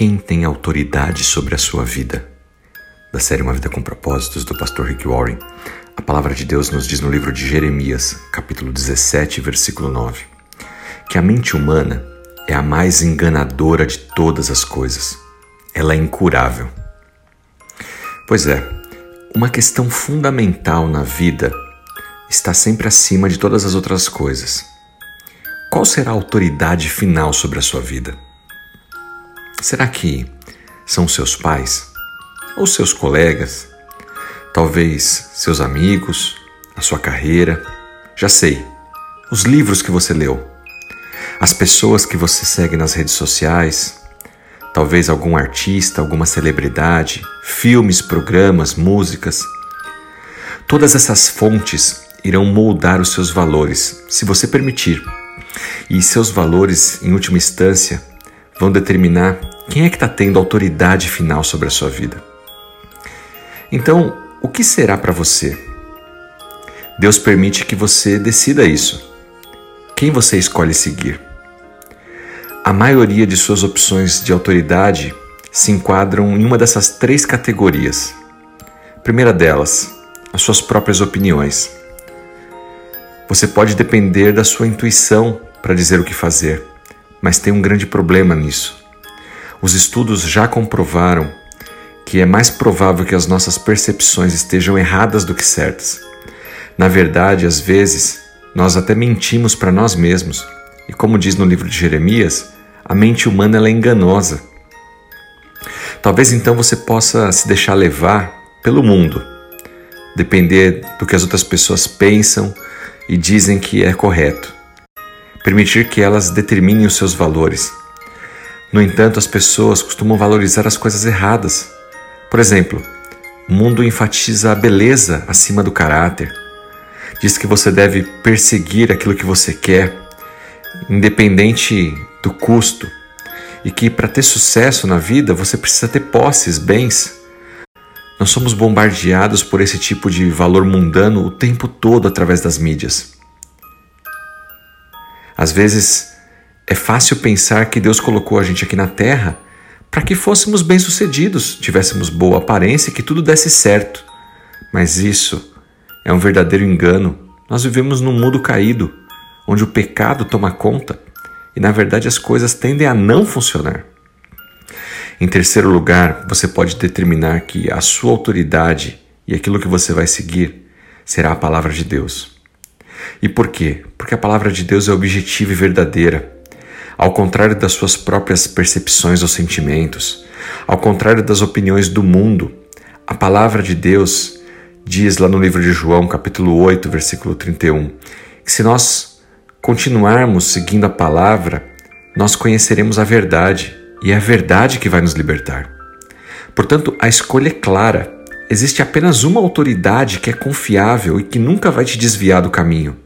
Quem tem autoridade sobre a sua vida? Da série Uma Vida com Propósitos, do pastor Rick Warren, a palavra de Deus nos diz no livro de Jeremias, capítulo 17, versículo 9, que a mente humana é a mais enganadora de todas as coisas. Ela é incurável. Pois é, uma questão fundamental na vida está sempre acima de todas as outras coisas. Qual será a autoridade final sobre a sua vida? Será que são seus pais? Ou seus colegas? Talvez seus amigos? A sua carreira? Já sei, os livros que você leu, as pessoas que você segue nas redes sociais, talvez algum artista, alguma celebridade, filmes, programas, músicas. Todas essas fontes irão moldar os seus valores, se você permitir. E seus valores, em última instância, vão determinar quem é que está tendo autoridade final sobre a sua vida. Então, o que será para você? Deus permite que você decida isso. Quem você escolhe seguir? A maioria de suas opções de autoridade se enquadram em uma dessas três categorias. Primeira delas, as suas próprias opiniões. Você pode depender da sua intuição para dizer o que fazer mas tem um grande problema nisso. Os estudos já comprovaram que é mais provável que as nossas percepções estejam erradas do que certas. Na verdade, às vezes, nós até mentimos para nós mesmos, e como diz no livro de Jeremias, a mente humana é enganosa. Talvez então você possa se deixar levar pelo mundo, depender do que as outras pessoas pensam e dizem que é correto permitir que elas determinem os seus valores. No entanto, as pessoas costumam valorizar as coisas erradas. Por exemplo, o mundo enfatiza a beleza acima do caráter. Diz que você deve perseguir aquilo que você quer, independente do custo, e que para ter sucesso na vida você precisa ter posses, bens. Nós somos bombardeados por esse tipo de valor mundano o tempo todo através das mídias. Às vezes é fácil pensar que Deus colocou a gente aqui na terra para que fôssemos bem-sucedidos, tivéssemos boa aparência e que tudo desse certo. Mas isso é um verdadeiro engano. Nós vivemos num mundo caído, onde o pecado toma conta e na verdade as coisas tendem a não funcionar. Em terceiro lugar, você pode determinar que a sua autoridade e aquilo que você vai seguir será a palavra de Deus. E por quê? Porque a palavra de Deus é objetiva e verdadeira. Ao contrário das suas próprias percepções ou sentimentos, ao contrário das opiniões do mundo, a palavra de Deus diz lá no livro de João, capítulo 8, versículo 31, que se nós continuarmos seguindo a palavra, nós conheceremos a verdade e é a verdade que vai nos libertar. Portanto, a escolha é clara Existe apenas uma autoridade que é confiável e que nunca vai te desviar do caminho.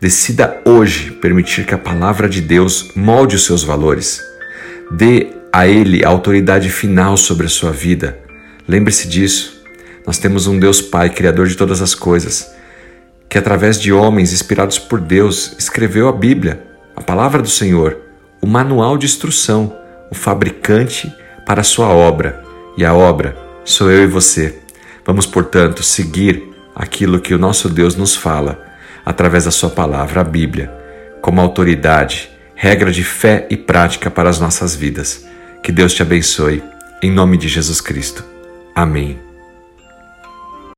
Decida hoje permitir que a palavra de Deus molde os seus valores. Dê a Ele a autoridade final sobre a sua vida. Lembre-se disso. Nós temos um Deus Pai, Criador de todas as coisas, que através de homens inspirados por Deus escreveu a Bíblia, a palavra do Senhor, o manual de instrução, o fabricante para a sua obra. E a obra sou eu e você. Vamos, portanto, seguir aquilo que o nosso Deus nos fala através da Sua palavra, a Bíblia, como autoridade, regra de fé e prática para as nossas vidas. Que Deus te abençoe, em nome de Jesus Cristo. Amém.